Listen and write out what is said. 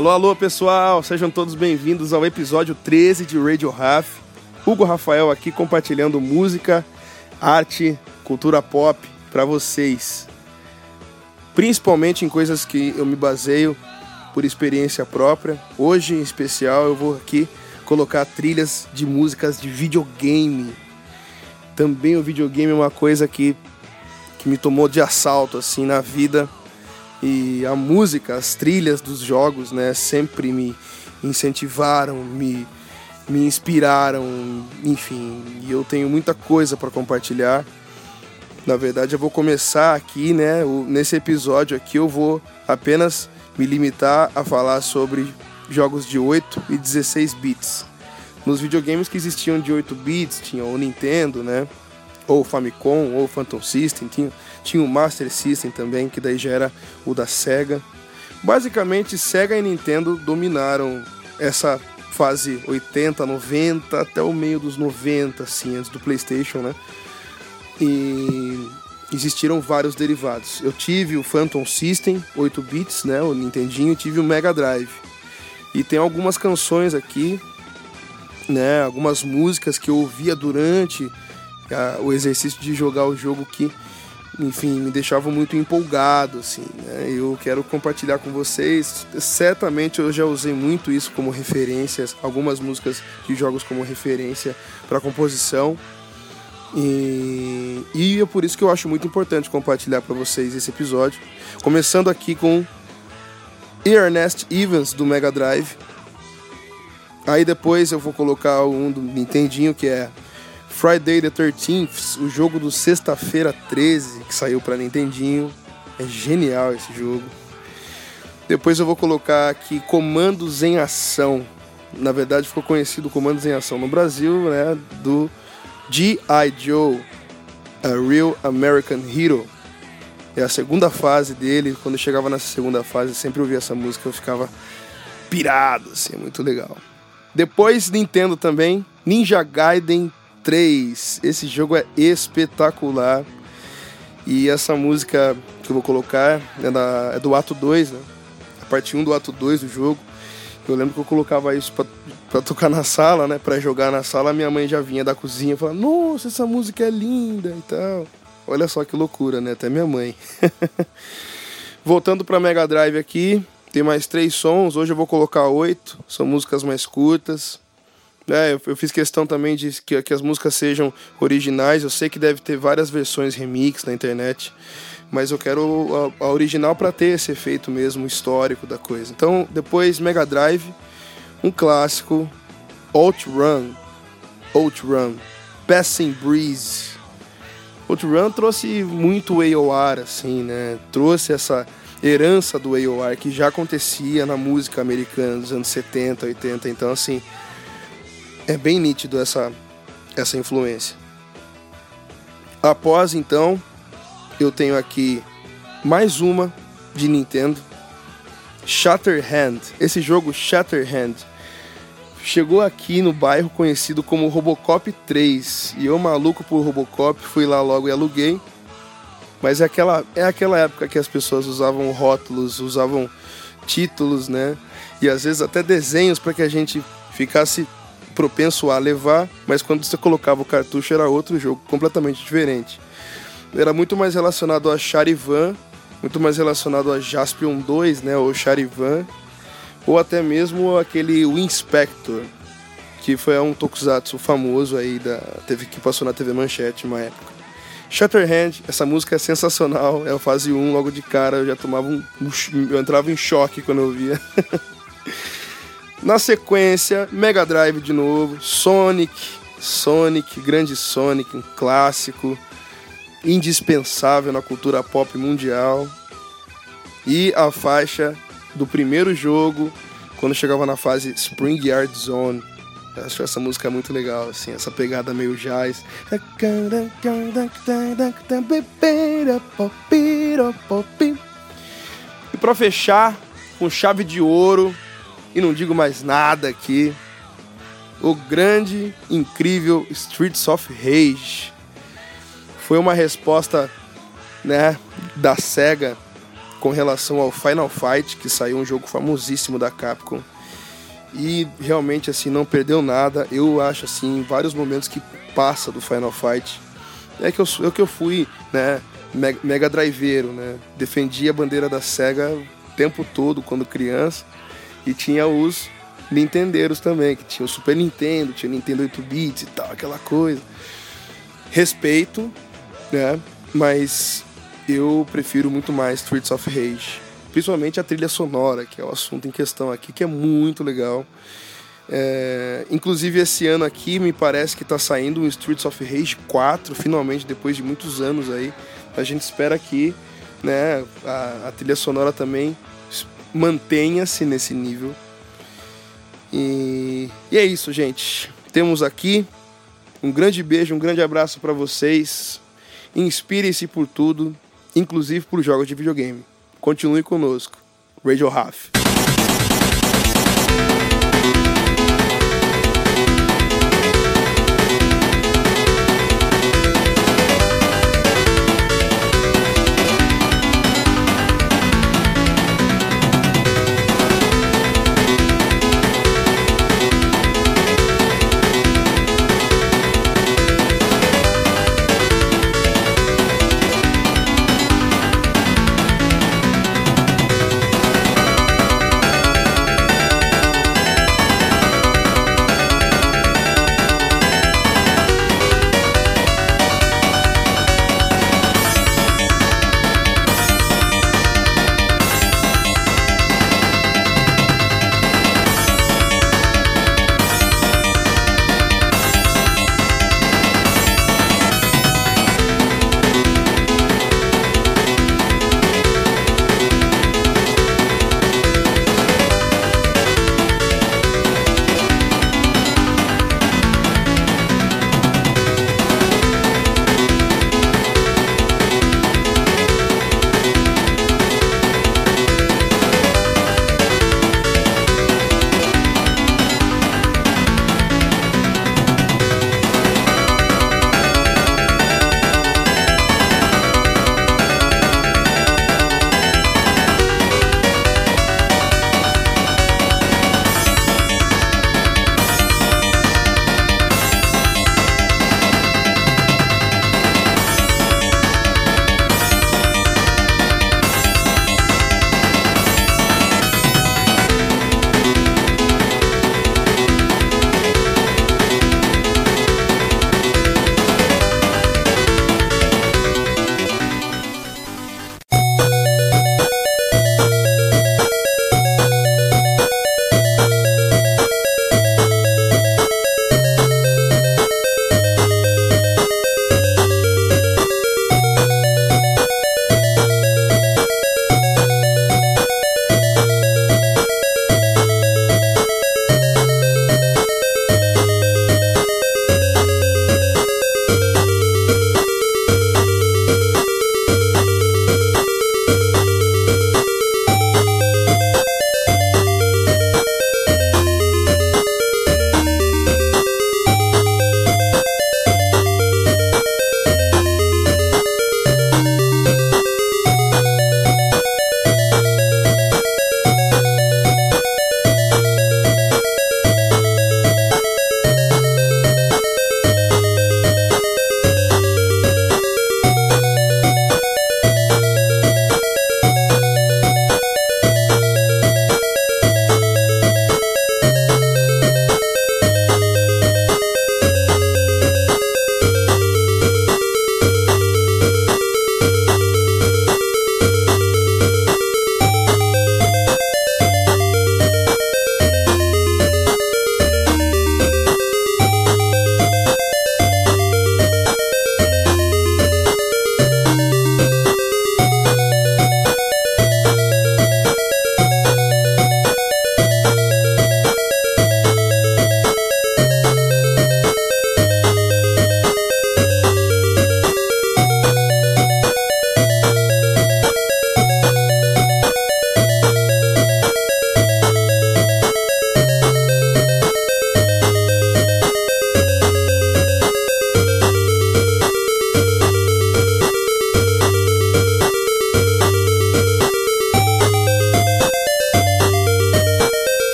Alô, alô, pessoal! Sejam todos bem-vindos ao episódio 13 de Radio Raf. Hugo Rafael aqui compartilhando música, arte, cultura pop para vocês. Principalmente em coisas que eu me baseio por experiência própria. Hoje, em especial, eu vou aqui colocar trilhas de músicas de videogame. Também o videogame é uma coisa que, que me tomou de assalto assim na vida e a música, as trilhas dos jogos, né, sempre me incentivaram, me, me inspiraram, enfim, e eu tenho muita coisa para compartilhar. Na verdade, eu vou começar aqui, né, nesse episódio aqui eu vou apenas me limitar a falar sobre jogos de 8 e 16 bits. Nos videogames que existiam de 8 bits, tinha o Nintendo, né, ou Famicom, ou Phantom System, tinha, tinha o Master System também, que daí já era o da Sega. Basicamente, Sega e Nintendo dominaram essa fase 80, 90, até o meio dos 90, assim, antes do PlayStation, né? E existiram vários derivados. Eu tive o Phantom System, 8 bits, né, o Nintendinho, e tive o Mega Drive. E tem algumas canções aqui, né, algumas músicas que eu ouvia durante a, o exercício de jogar o jogo que, enfim, me deixava muito empolgado, assim, né? Eu quero compartilhar com vocês. Certamente eu já usei muito isso como referências, algumas músicas de jogos como referência para composição. E, e é por isso que eu acho muito importante compartilhar para vocês esse episódio. Começando aqui com Ernest Evans do Mega Drive. Aí depois eu vou colocar um do Nintendinho que é Friday the 13th, o jogo do Sexta-feira 13, que saiu para Nintendinho. É genial esse jogo. Depois eu vou colocar aqui Comandos em Ação. Na verdade ficou conhecido Comandos em Ação no Brasil, né, do G.I. Joe, A Real American Hero. É a segunda fase dele. Quando eu chegava nessa segunda fase, sempre ouvia essa música, eu ficava pirado, assim, é muito legal. Depois Nintendo também, Ninja Gaiden 3. Esse jogo é espetacular. E essa música que eu vou colocar é, da, é do ato 2, né? A parte 1 do ato 2 do jogo. Eu lembro que eu colocava isso pra, pra tocar na sala, né? Pra jogar na sala, minha mãe já vinha da cozinha e falava, nossa, essa música é linda e tal. Olha só que loucura, né? Até minha mãe. Voltando pra Mega Drive aqui, tem mais três sons. Hoje eu vou colocar oito. São músicas mais curtas. É, eu, eu, fiz questão também de que, que as músicas sejam originais. Eu sei que deve ter várias versões remix na internet, mas eu quero a, a original para ter esse efeito mesmo histórico da coisa. Então, depois Mega Drive, um clássico, Outrun, Outrun, Passing Breeze. Outrun trouxe muito AOR, assim, né? Trouxe essa herança do AOR que já acontecia na música americana dos anos 70, 80. Então, assim, é bem nítido essa, essa influência. Após então, eu tenho aqui mais uma de Nintendo, Shatterhand. Esse jogo Shatterhand chegou aqui no bairro conhecido como Robocop 3 e eu maluco por Robocop fui lá logo e aluguei. Mas é aquela, é aquela época que as pessoas usavam rótulos, usavam títulos, né? E às vezes até desenhos para que a gente ficasse propenso a levar, mas quando você colocava o cartucho era outro jogo, completamente diferente. Era muito mais relacionado a Charivan, muito mais relacionado a Jaspion 2, né, ou Charivan, ou até mesmo aquele Winspector, que foi um tokusatsu famoso aí da teve que passou na TV Manchete uma época. Shatterhand, essa música é sensacional, é a fase 1, logo de cara eu já tomava um, eu entrava em choque quando eu via. Na sequência, Mega Drive de novo, Sonic, Sonic, grande Sonic, um clássico, indispensável na cultura pop mundial. E a faixa do primeiro jogo, quando chegava na fase Spring Yard Zone. Eu acho essa música é muito legal, assim, essa pegada meio jazz. E para fechar, com chave de ouro, e não digo mais nada aqui. O grande, incrível Streets of Rage foi uma resposta, né, da Sega com relação ao Final Fight, que saiu um jogo famosíssimo da Capcom. E realmente assim não perdeu nada. Eu acho assim, vários momentos que passa do Final Fight. É que eu, é que eu fui, né, mega driveiro, né? Defendi a bandeira da Sega o tempo todo quando criança e tinha os Nintendeiros também, que tinha o Super Nintendo, tinha o Nintendo 8 bits e tal, aquela coisa. Respeito, né? Mas eu prefiro muito mais Streets of Rage. Principalmente a trilha sonora, que é o assunto em questão aqui, que é muito legal. É, inclusive esse ano aqui me parece que está saindo um Streets of Rage 4, finalmente, depois de muitos anos aí. A gente espera que né, a, a trilha sonora também mantenha-se nesse nível. E, e é isso, gente. Temos aqui um grande beijo, um grande abraço para vocês. Inspire-se por tudo, inclusive por jogos de videogame. Continue conosco. Radio Half.